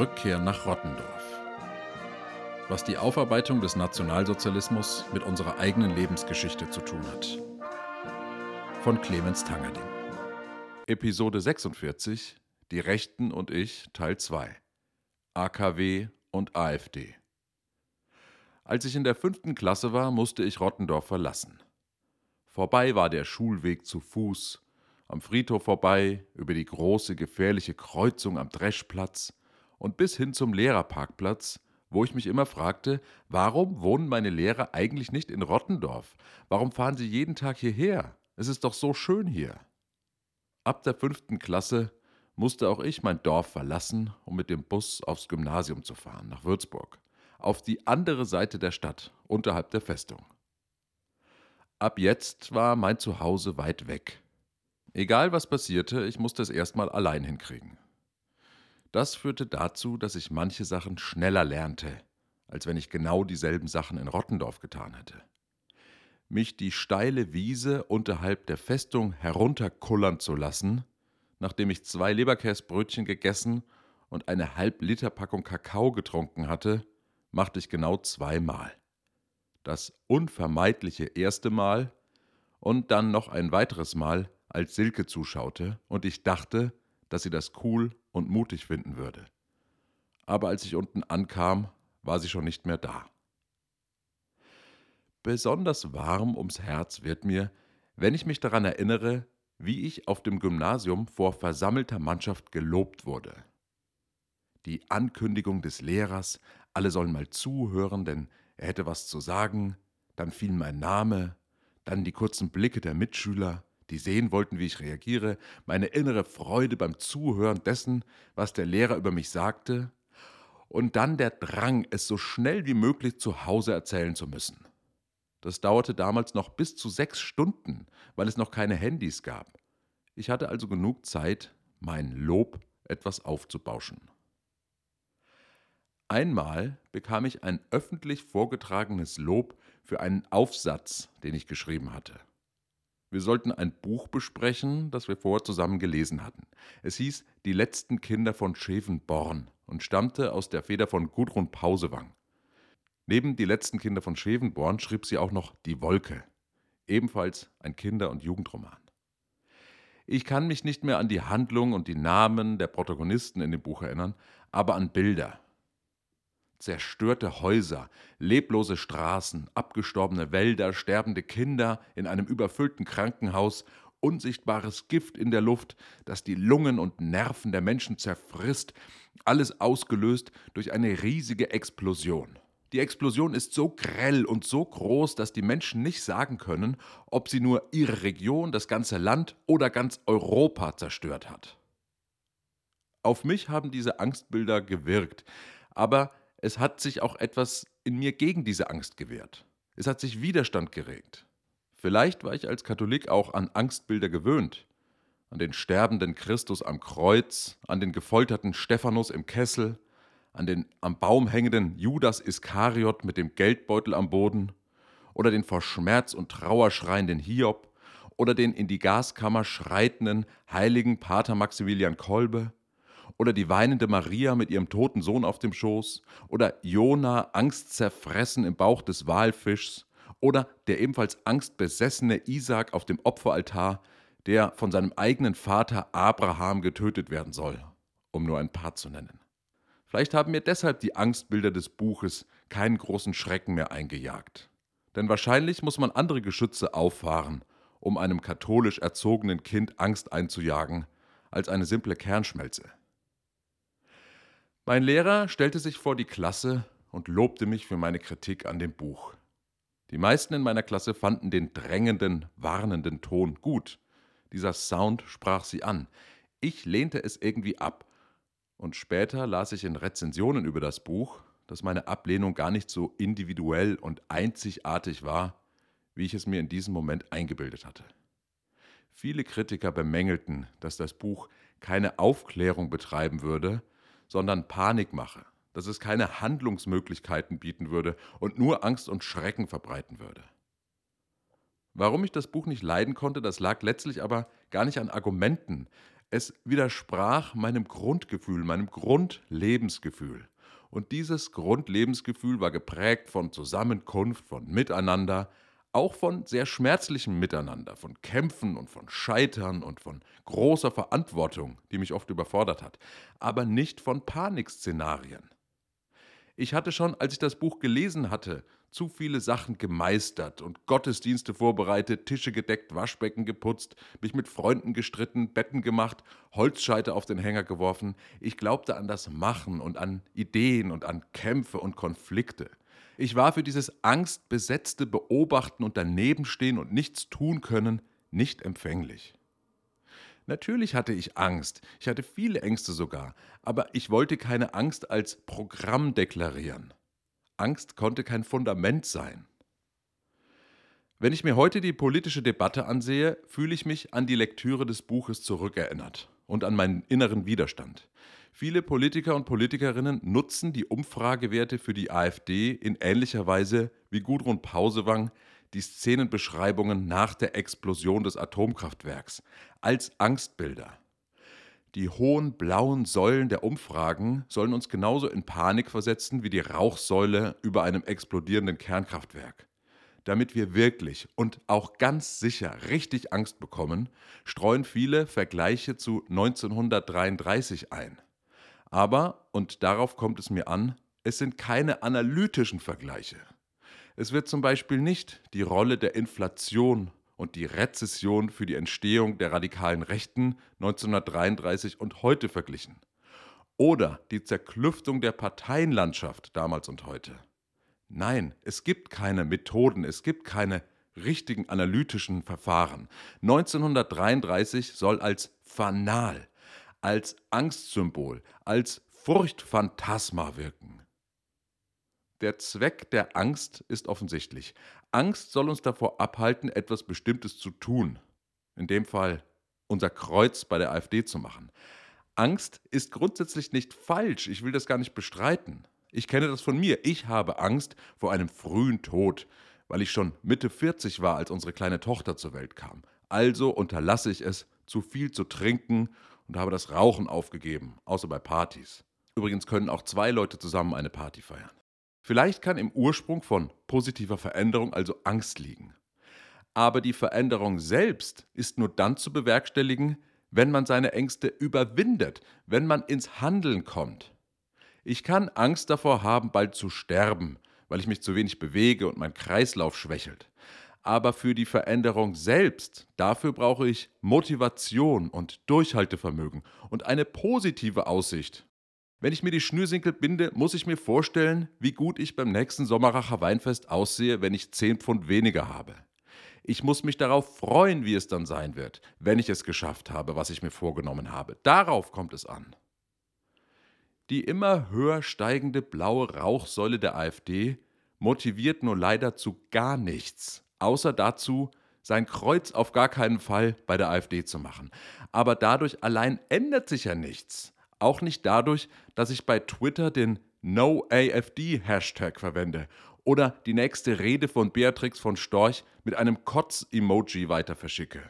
Rückkehr nach Rottendorf. Was die Aufarbeitung des Nationalsozialismus mit unserer eigenen Lebensgeschichte zu tun hat. Von Clemens Tangerding. Episode 46 Die Rechten und ich Teil 2 AKW und AfD. Als ich in der fünften Klasse war, musste ich Rottendorf verlassen. Vorbei war der Schulweg zu Fuß, am Friedhof vorbei, über die große gefährliche Kreuzung am Dreschplatz, und bis hin zum Lehrerparkplatz, wo ich mich immer fragte, warum wohnen meine Lehrer eigentlich nicht in Rottendorf? Warum fahren sie jeden Tag hierher? Es ist doch so schön hier. Ab der fünften Klasse musste auch ich mein Dorf verlassen, um mit dem Bus aufs Gymnasium zu fahren, nach Würzburg, auf die andere Seite der Stadt, unterhalb der Festung. Ab jetzt war mein Zuhause weit weg. Egal was passierte, ich musste es erstmal allein hinkriegen. Das führte dazu, dass ich manche Sachen schneller lernte, als wenn ich genau dieselben Sachen in Rottendorf getan hätte. Mich die steile Wiese unterhalb der Festung herunterkullern zu lassen, nachdem ich zwei Leberkäsbrötchen gegessen und eine Halb-Liter-Packung Kakao getrunken hatte, machte ich genau zweimal. Das unvermeidliche erste Mal und dann noch ein weiteres Mal, als Silke zuschaute und ich dachte, dass sie das cool und mutig finden würde. Aber als ich unten ankam, war sie schon nicht mehr da. Besonders warm ums Herz wird mir, wenn ich mich daran erinnere, wie ich auf dem Gymnasium vor versammelter Mannschaft gelobt wurde. Die Ankündigung des Lehrers, alle sollen mal zuhören, denn er hätte was zu sagen, dann fiel mein Name, dann die kurzen Blicke der Mitschüler, die sehen wollten, wie ich reagiere, meine innere Freude beim Zuhören dessen, was der Lehrer über mich sagte, und dann der Drang, es so schnell wie möglich zu Hause erzählen zu müssen. Das dauerte damals noch bis zu sechs Stunden, weil es noch keine Handys gab. Ich hatte also genug Zeit, mein Lob etwas aufzubauschen. Einmal bekam ich ein öffentlich vorgetragenes Lob für einen Aufsatz, den ich geschrieben hatte. Wir sollten ein Buch besprechen, das wir vorher zusammen gelesen hatten. Es hieß Die letzten Kinder von Schevenborn und stammte aus der Feder von Gudrun Pausewang. Neben Die letzten Kinder von Schevenborn schrieb sie auch noch Die Wolke, ebenfalls ein Kinder- und Jugendroman. Ich kann mich nicht mehr an die Handlung und die Namen der Protagonisten in dem Buch erinnern, aber an Bilder, zerstörte Häuser, leblose Straßen, abgestorbene Wälder, sterbende Kinder in einem überfüllten Krankenhaus, unsichtbares Gift in der Luft, das die Lungen und Nerven der Menschen zerfrisst, alles ausgelöst durch eine riesige Explosion. Die Explosion ist so grell und so groß, dass die Menschen nicht sagen können, ob sie nur ihre Region, das ganze Land oder ganz Europa zerstört hat. Auf mich haben diese Angstbilder gewirkt, aber es hat sich auch etwas in mir gegen diese Angst gewehrt. Es hat sich Widerstand geregt. Vielleicht war ich als Katholik auch an Angstbilder gewöhnt. An den sterbenden Christus am Kreuz, an den gefolterten Stephanus im Kessel, an den am Baum hängenden Judas Iskariot mit dem Geldbeutel am Boden oder den vor Schmerz und Trauer schreienden Hiob oder den in die Gaskammer schreitenden heiligen Pater Maximilian Kolbe oder die weinende Maria mit ihrem toten Sohn auf dem Schoß oder Jona angstzerfressen im Bauch des Walfischs oder der ebenfalls angstbesessene Isaak auf dem Opferaltar, der von seinem eigenen Vater Abraham getötet werden soll, um nur ein paar zu nennen. Vielleicht haben mir deshalb die Angstbilder des Buches keinen großen Schrecken mehr eingejagt. Denn wahrscheinlich muss man andere Geschütze auffahren, um einem katholisch erzogenen Kind Angst einzujagen, als eine simple Kernschmelze. Mein Lehrer stellte sich vor die Klasse und lobte mich für meine Kritik an dem Buch. Die meisten in meiner Klasse fanden den drängenden, warnenden Ton gut. Dieser Sound sprach sie an. Ich lehnte es irgendwie ab. Und später las ich in Rezensionen über das Buch, dass meine Ablehnung gar nicht so individuell und einzigartig war, wie ich es mir in diesem Moment eingebildet hatte. Viele Kritiker bemängelten, dass das Buch keine Aufklärung betreiben würde, sondern Panikmache, dass es keine Handlungsmöglichkeiten bieten würde und nur Angst und Schrecken verbreiten würde. Warum ich das Buch nicht leiden konnte, das lag letztlich aber gar nicht an Argumenten. Es widersprach meinem Grundgefühl, meinem Grundlebensgefühl. Und dieses Grundlebensgefühl war geprägt von Zusammenkunft, von Miteinander, auch von sehr schmerzlichem Miteinander, von Kämpfen und von Scheitern und von großer Verantwortung, die mich oft überfordert hat, aber nicht von Panikszenarien. Ich hatte schon, als ich das Buch gelesen hatte, zu viele Sachen gemeistert und Gottesdienste vorbereitet, Tische gedeckt, Waschbecken geputzt, mich mit Freunden gestritten, Betten gemacht, Holzscheite auf den Hänger geworfen. Ich glaubte an das Machen und an Ideen und an Kämpfe und Konflikte. Ich war für dieses angstbesetzte Beobachten und Danebenstehen und nichts tun können nicht empfänglich. Natürlich hatte ich Angst, ich hatte viele Ängste sogar, aber ich wollte keine Angst als Programm deklarieren. Angst konnte kein Fundament sein. Wenn ich mir heute die politische Debatte ansehe, fühle ich mich an die Lektüre des Buches zurückerinnert und an meinen inneren Widerstand. Viele Politiker und Politikerinnen nutzen die Umfragewerte für die AfD in ähnlicher Weise wie Gudrun Pausewang die Szenenbeschreibungen nach der Explosion des Atomkraftwerks als Angstbilder. Die hohen blauen Säulen der Umfragen sollen uns genauso in Panik versetzen wie die Rauchsäule über einem explodierenden Kernkraftwerk. Damit wir wirklich und auch ganz sicher richtig Angst bekommen, streuen viele Vergleiche zu 1933 ein. Aber, und darauf kommt es mir an, es sind keine analytischen Vergleiche. Es wird zum Beispiel nicht die Rolle der Inflation und die Rezession für die Entstehung der radikalen Rechten 1933 und heute verglichen. Oder die Zerklüftung der Parteienlandschaft damals und heute. Nein, es gibt keine Methoden, es gibt keine richtigen analytischen Verfahren. 1933 soll als Fanal, als Angstsymbol, als Furchtphantasma wirken. Der Zweck der Angst ist offensichtlich. Angst soll uns davor abhalten, etwas Bestimmtes zu tun. In dem Fall unser Kreuz bei der AfD zu machen. Angst ist grundsätzlich nicht falsch. Ich will das gar nicht bestreiten. Ich kenne das von mir. Ich habe Angst vor einem frühen Tod, weil ich schon Mitte 40 war, als unsere kleine Tochter zur Welt kam. Also unterlasse ich es, zu viel zu trinken und habe das Rauchen aufgegeben, außer bei Partys. Übrigens können auch zwei Leute zusammen eine Party feiern. Vielleicht kann im Ursprung von positiver Veränderung also Angst liegen. Aber die Veränderung selbst ist nur dann zu bewerkstelligen, wenn man seine Ängste überwindet, wenn man ins Handeln kommt. Ich kann Angst davor haben, bald zu sterben, weil ich mich zu wenig bewege und mein Kreislauf schwächelt. Aber für die Veränderung selbst, dafür brauche ich Motivation und Durchhaltevermögen und eine positive Aussicht wenn ich mir die Schnürsenkel binde, muss ich mir vorstellen, wie gut ich beim nächsten Sommerracher Weinfest aussehe, wenn ich 10 Pfund weniger habe. Ich muss mich darauf freuen, wie es dann sein wird, wenn ich es geschafft habe, was ich mir vorgenommen habe. Darauf kommt es an. Die immer höher steigende blaue Rauchsäule der AfD motiviert nur leider zu gar nichts, außer dazu, sein Kreuz auf gar keinen Fall bei der AfD zu machen. Aber dadurch allein ändert sich ja nichts. Auch nicht dadurch, dass ich bei Twitter den NoAFD-Hashtag verwende oder die nächste Rede von Beatrix von Storch mit einem Kotz-Emoji weiter verschicke.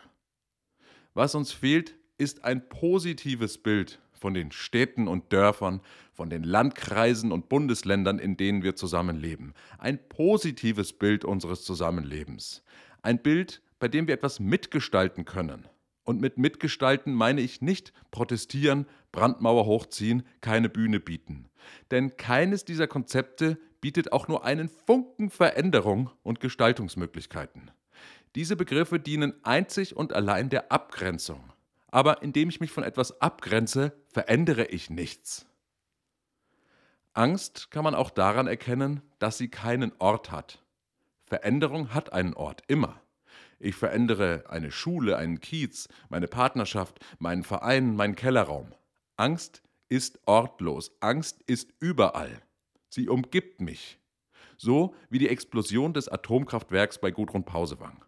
Was uns fehlt, ist ein positives Bild von den Städten und Dörfern, von den Landkreisen und Bundesländern, in denen wir zusammenleben. Ein positives Bild unseres Zusammenlebens. Ein Bild, bei dem wir etwas mitgestalten können. Und mit mitgestalten meine ich nicht protestieren, Brandmauer hochziehen, keine Bühne bieten. Denn keines dieser Konzepte bietet auch nur einen Funken Veränderung und Gestaltungsmöglichkeiten. Diese Begriffe dienen einzig und allein der Abgrenzung. Aber indem ich mich von etwas abgrenze, verändere ich nichts. Angst kann man auch daran erkennen, dass sie keinen Ort hat. Veränderung hat einen Ort, immer. Ich verändere eine Schule, einen Kiez, meine Partnerschaft, meinen Verein, meinen Kellerraum. Angst ist ortlos, Angst ist überall. Sie umgibt mich. So wie die Explosion des Atomkraftwerks bei Gudrun Pausewang.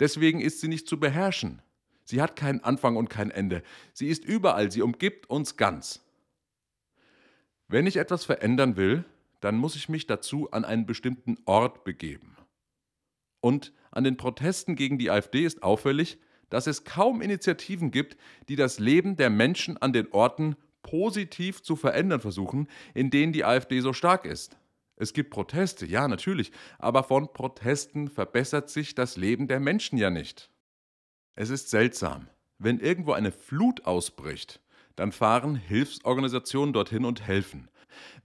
Deswegen ist sie nicht zu beherrschen. Sie hat keinen Anfang und kein Ende. Sie ist überall, sie umgibt uns ganz. Wenn ich etwas verändern will, dann muss ich mich dazu an einen bestimmten Ort begeben. Und an den Protesten gegen die AfD ist auffällig, dass es kaum Initiativen gibt, die das Leben der Menschen an den Orten positiv zu verändern versuchen, in denen die AfD so stark ist. Es gibt Proteste, ja natürlich, aber von Protesten verbessert sich das Leben der Menschen ja nicht. Es ist seltsam, wenn irgendwo eine Flut ausbricht, dann fahren Hilfsorganisationen dorthin und helfen.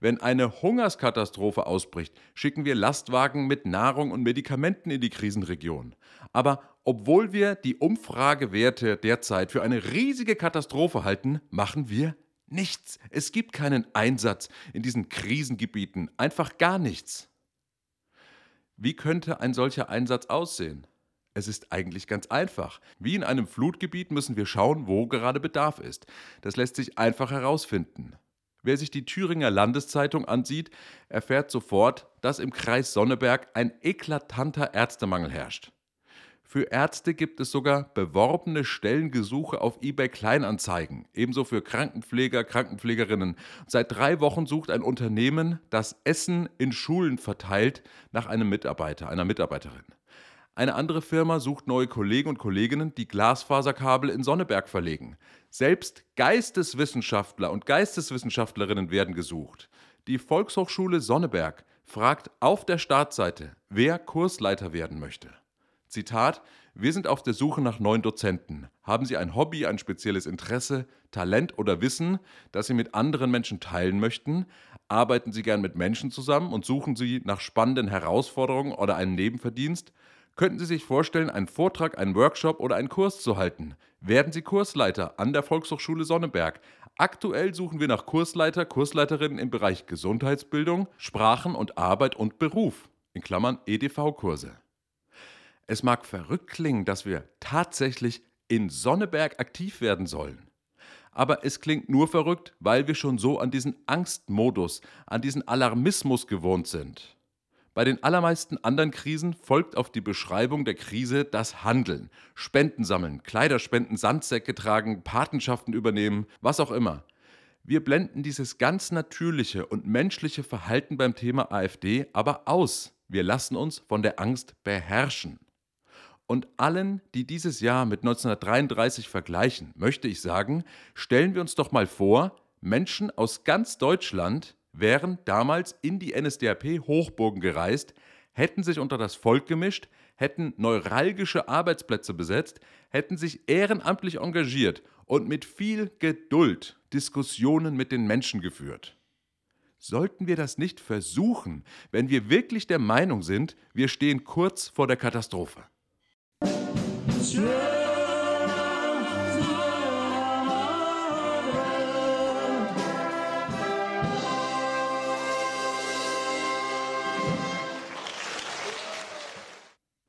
Wenn eine Hungerskatastrophe ausbricht, schicken wir Lastwagen mit Nahrung und Medikamenten in die Krisenregion. Aber obwohl wir die Umfragewerte derzeit für eine riesige Katastrophe halten, machen wir nichts. Es gibt keinen Einsatz in diesen Krisengebieten, einfach gar nichts. Wie könnte ein solcher Einsatz aussehen? Es ist eigentlich ganz einfach. Wie in einem Flutgebiet müssen wir schauen, wo gerade Bedarf ist. Das lässt sich einfach herausfinden. Wer sich die Thüringer Landeszeitung ansieht, erfährt sofort, dass im Kreis Sonneberg ein eklatanter Ärztemangel herrscht. Für Ärzte gibt es sogar beworbene Stellengesuche auf eBay Kleinanzeigen, ebenso für Krankenpfleger, Krankenpflegerinnen. Seit drei Wochen sucht ein Unternehmen, das Essen in Schulen verteilt, nach einem Mitarbeiter, einer Mitarbeiterin. Eine andere Firma sucht neue Kollegen und Kolleginnen, die Glasfaserkabel in Sonneberg verlegen. Selbst Geisteswissenschaftler und Geisteswissenschaftlerinnen werden gesucht. Die Volkshochschule Sonneberg fragt auf der Startseite, wer Kursleiter werden möchte. Zitat: Wir sind auf der Suche nach neuen Dozenten. Haben Sie ein Hobby, ein spezielles Interesse, Talent oder Wissen, das Sie mit anderen Menschen teilen möchten? Arbeiten Sie gern mit Menschen zusammen und suchen Sie nach spannenden Herausforderungen oder einen Nebenverdienst? Könnten Sie sich vorstellen, einen Vortrag, einen Workshop oder einen Kurs zu halten? Werden Sie Kursleiter an der Volkshochschule Sonneberg? Aktuell suchen wir nach Kursleiter, Kursleiterinnen im Bereich Gesundheitsbildung, Sprachen und Arbeit und Beruf, in Klammern EDV-Kurse. Es mag verrückt klingen, dass wir tatsächlich in Sonneberg aktiv werden sollen. Aber es klingt nur verrückt, weil wir schon so an diesen Angstmodus, an diesen Alarmismus gewohnt sind. Bei den allermeisten anderen Krisen folgt auf die Beschreibung der Krise das Handeln. Spenden sammeln, Kleiderspenden, Sandsäcke tragen, Patenschaften übernehmen, was auch immer. Wir blenden dieses ganz natürliche und menschliche Verhalten beim Thema AfD aber aus. Wir lassen uns von der Angst beherrschen. Und allen, die dieses Jahr mit 1933 vergleichen, möchte ich sagen, stellen wir uns doch mal vor, Menschen aus ganz Deutschland wären damals in die NSDAP-Hochburgen gereist, hätten sich unter das Volk gemischt, hätten neuralgische Arbeitsplätze besetzt, hätten sich ehrenamtlich engagiert und mit viel Geduld Diskussionen mit den Menschen geführt. Sollten wir das nicht versuchen, wenn wir wirklich der Meinung sind, wir stehen kurz vor der Katastrophe? Straight